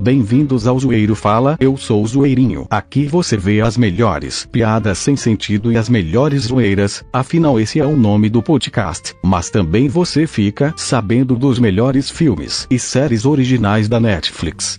Bem-vindos ao Zoeiro Fala, eu sou o Zoeirinho. Aqui você vê as melhores piadas sem sentido e as melhores zoeiras, afinal esse é o nome do podcast. Mas também você fica sabendo dos melhores filmes e séries originais da Netflix.